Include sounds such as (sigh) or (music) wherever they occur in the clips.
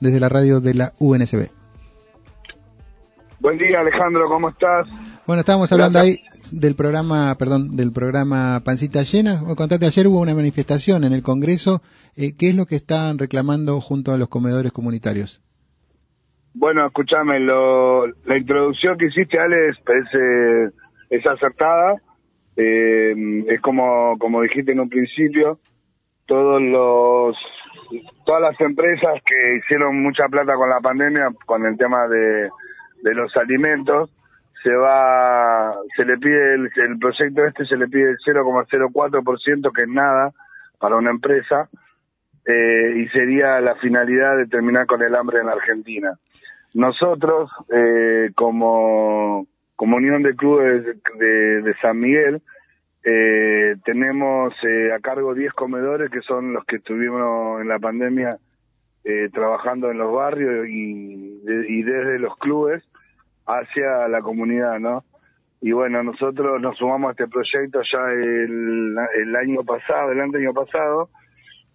desde la radio de la UNSB. Buen día Alejandro, ¿cómo estás? Bueno, estábamos hablando ahí del programa, perdón, del programa Pancita Llena. Contate, ayer hubo una manifestación en el Congreso. Eh, ¿Qué es lo que están reclamando junto a los comedores comunitarios? Bueno, escúchame, la introducción que hiciste, Alex, es, es acertada. Eh, es como, como dijiste en un principio, todos los todas las empresas que hicieron mucha plata con la pandemia, con el tema de, de los alimentos, se va, se le pide el, el proyecto este se le pide el 0,04% que es nada para una empresa eh, y sería la finalidad de terminar con el hambre en la Argentina. Nosotros eh, como Unión de Clubes de San Miguel eh, tenemos eh, a cargo 10 comedores que son los que estuvimos en la pandemia eh, trabajando en los barrios y, y desde los clubes hacia la comunidad, ¿no? Y bueno, nosotros nos sumamos a este proyecto ya el, el año pasado, el año pasado,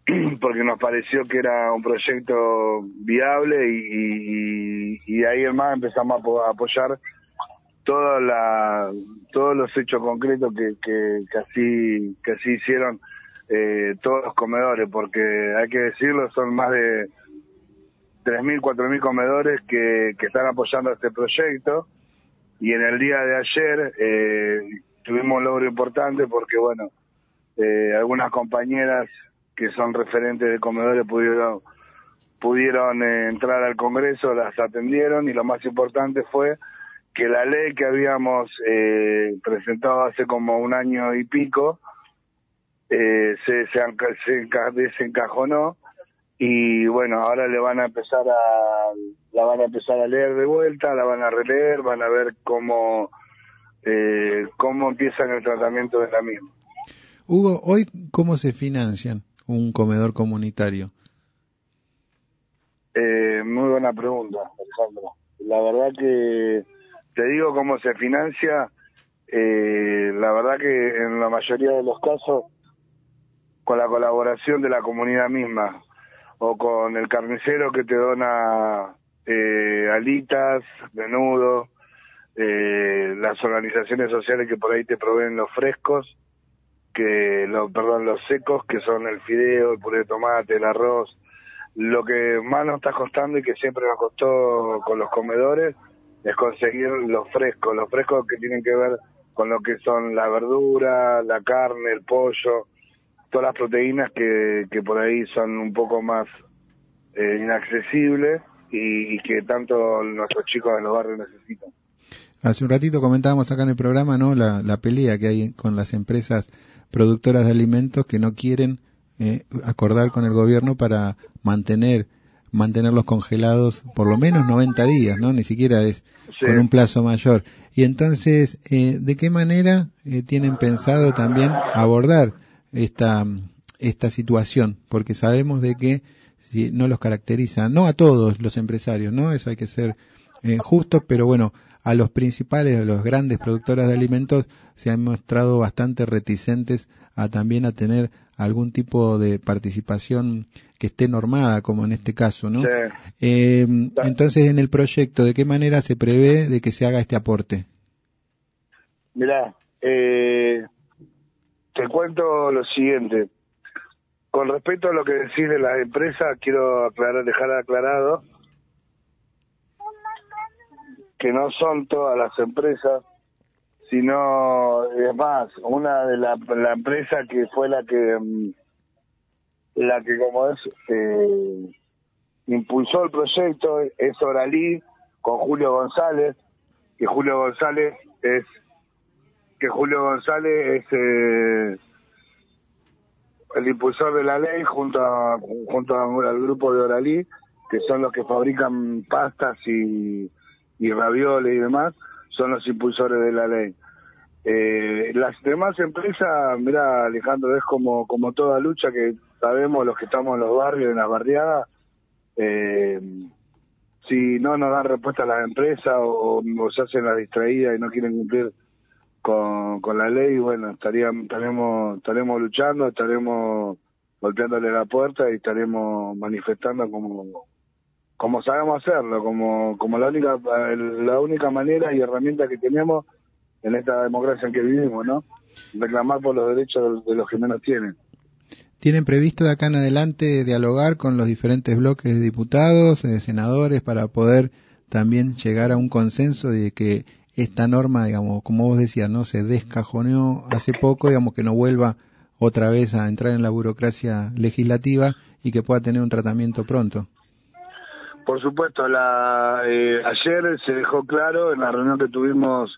(clears throat) porque nos pareció que era un proyecto viable y, y, y ahí además empezamos a apoyar toda la, todos los hechos concretos que, que, así, que así hicieron eh, todos los comedores, porque hay que decirlo, son más de 3.000, 4.000 comedores que, que están apoyando este proyecto. Y en el día de ayer eh, tuvimos un logro importante porque, bueno, eh, algunas compañeras que son referentes de comedores pudieron pudieron eh, entrar al Congreso, las atendieron y lo más importante fue que la ley que habíamos eh, presentado hace como un año y pico eh, se, se, se desencajonó y bueno ahora le van a empezar a la van a empezar a leer de vuelta la van a releer van a ver cómo eh, cómo empiezan el tratamiento de la misma. Hugo hoy cómo se financian un comedor comunitario eh, muy buena pregunta Alejandro. La verdad que te digo cómo se financia, eh, la verdad que en la mayoría de los casos con la colaboración de la comunidad misma o con el carnicero que te dona eh, alitas, menudo, eh, las organizaciones sociales que por ahí te proveen los frescos, que lo, perdón, los secos, que son el fideo, el puré de tomate, el arroz. Lo que más nos está costando y que siempre nos costó con los comedores es conseguir los frescos, los frescos que tienen que ver con lo que son la verdura, la carne, el pollo, todas las proteínas que, que por ahí son un poco más eh, inaccesibles y, que tanto nuestros chicos de los barrios necesitan. Hace un ratito comentábamos acá en el programa, ¿no? La, la pelea que hay con las empresas productoras de alimentos que no quieren eh, acordar con el gobierno para mantener mantenerlos congelados por lo menos 90 días, ¿no? Ni siquiera es con un plazo mayor. Y entonces, eh, ¿de qué manera eh, tienen pensado también abordar esta, esta situación? Porque sabemos de que si no los caracteriza, no a todos los empresarios, ¿no? Eso hay que ser eh, justos, pero bueno, a los principales, a los grandes productores de alimentos se han mostrado bastante reticentes a también a tener algún tipo de participación que esté normada, como en este caso, ¿no? Eh, entonces, en el proyecto, ¿de qué manera se prevé de que se haga este aporte? Mirá, eh, te cuento lo siguiente. Con respecto a lo que decís de las empresas, quiero aclarar, dejar aclarado que no son todas las empresas, sino, es más, una de la, la empresa que fue la que, mm, la que como es, eh, impulsó el proyecto es Oralí con Julio González, que Julio González es, que Julio González es eh, el impulsor de la ley junto a, junto al grupo de Oralí, que son los que fabrican pastas y y ravioles y demás son los impulsores de la ley. Eh, las demás empresas, mira Alejandro, es como, como toda lucha que sabemos los que estamos en los barrios, en las barriadas, eh, si no nos dan respuesta a las empresas o, se hacen la distraída y no quieren cumplir con, con la ley, bueno, estaríamos, estaremos, estaremos luchando, estaremos golpeándole la puerta y estaremos manifestando como como sabemos hacerlo, como, como la única, la única manera y herramienta que tenemos en esta democracia en que vivimos, ¿no? Reclamar por los derechos de los que menos tienen. ¿Tienen previsto de acá en adelante dialogar con los diferentes bloques de diputados, de senadores, para poder también llegar a un consenso de que esta norma, digamos, como vos decías, no se descajoneó hace poco, digamos, que no vuelva otra vez a entrar en la burocracia legislativa y que pueda tener un tratamiento pronto? Por supuesto, la, eh, ayer se dejó claro en la reunión que tuvimos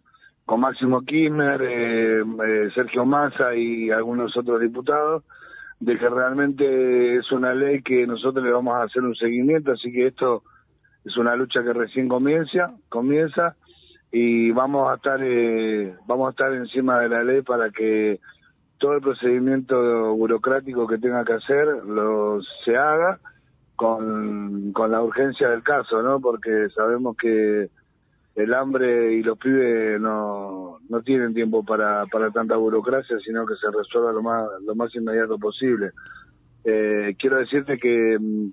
con Máximo Kirchner, eh, eh, Sergio Massa y algunos otros diputados, de que realmente es una ley que nosotros le vamos a hacer un seguimiento, así que esto es una lucha que recién comienza, comienza y vamos a estar vamos a estar encima de la ley para que todo el procedimiento burocrático que tenga que hacer lo se haga con, con la urgencia del caso, ¿no? Porque sabemos que el hambre y los pibes no, no tienen tiempo para, para tanta burocracia, sino que se resuelva lo más, lo más inmediato posible. Eh, quiero decirte que mm,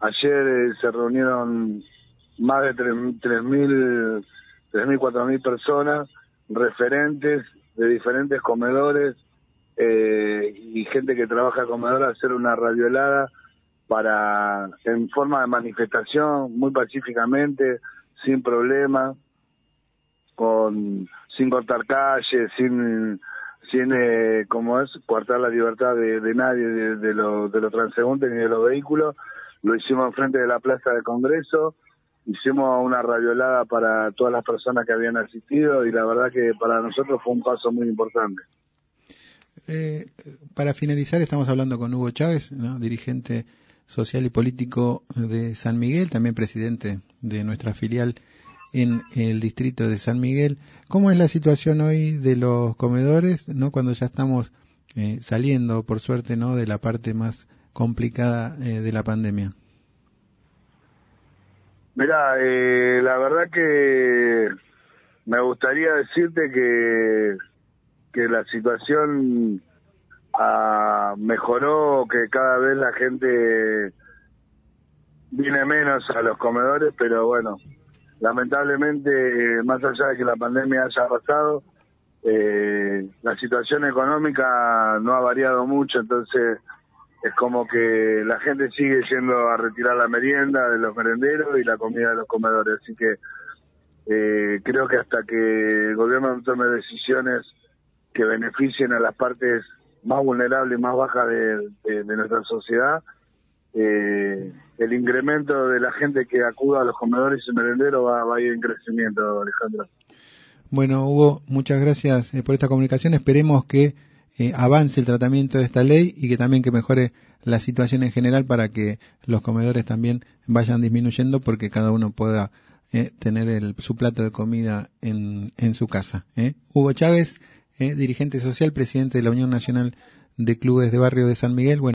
ayer eh, se reunieron más de 3.000, 3.000, 4.000 personas, referentes de diferentes comedores eh, y gente que trabaja en comedor a hacer una radiolada para, en forma de manifestación, muy pacíficamente, sin problema, con, sin cortar calles, sin, sin eh, como es, cortar la libertad de, nadie, de, de, los de los transeúntes ni de los vehículos. Lo hicimos enfrente de la Plaza del Congreso, hicimos una radiolada para todas las personas que habían asistido y la verdad que para nosotros fue un paso muy importante. Eh, para finalizar, estamos hablando con Hugo Chávez, ¿no? dirigente social y político de San Miguel, también presidente de nuestra filial en el distrito de San Miguel. ¿Cómo es la situación hoy de los comedores, no cuando ya estamos eh, saliendo, por suerte, no de la parte más complicada eh, de la pandemia? Mira, eh, la verdad que me gustaría decirte que que la situación mejoró, que cada vez la gente viene menos a los comedores, pero bueno, lamentablemente, más allá de que la pandemia haya pasado, eh, la situación económica no ha variado mucho, entonces es como que la gente sigue yendo a retirar la merienda de los merenderos y la comida de los comedores, así que eh, creo que hasta que el gobierno tome decisiones que beneficien a las partes más vulnerable y más baja de, nuestra sociedad, eh, el incremento de la gente que acuda a los comedores y merenderos va, va a ir en crecimiento, Alejandro. Bueno, Hugo, muchas gracias eh, por esta comunicación. Esperemos que eh, avance el tratamiento de esta ley y que también que mejore la situación en general para que los comedores también vayan disminuyendo porque cada uno pueda tener el, su plato de comida en su casa. Hugo Chávez, dirigente social, presidente de la Unión Nacional de Clubes de Barrio de San Miguel. Bueno,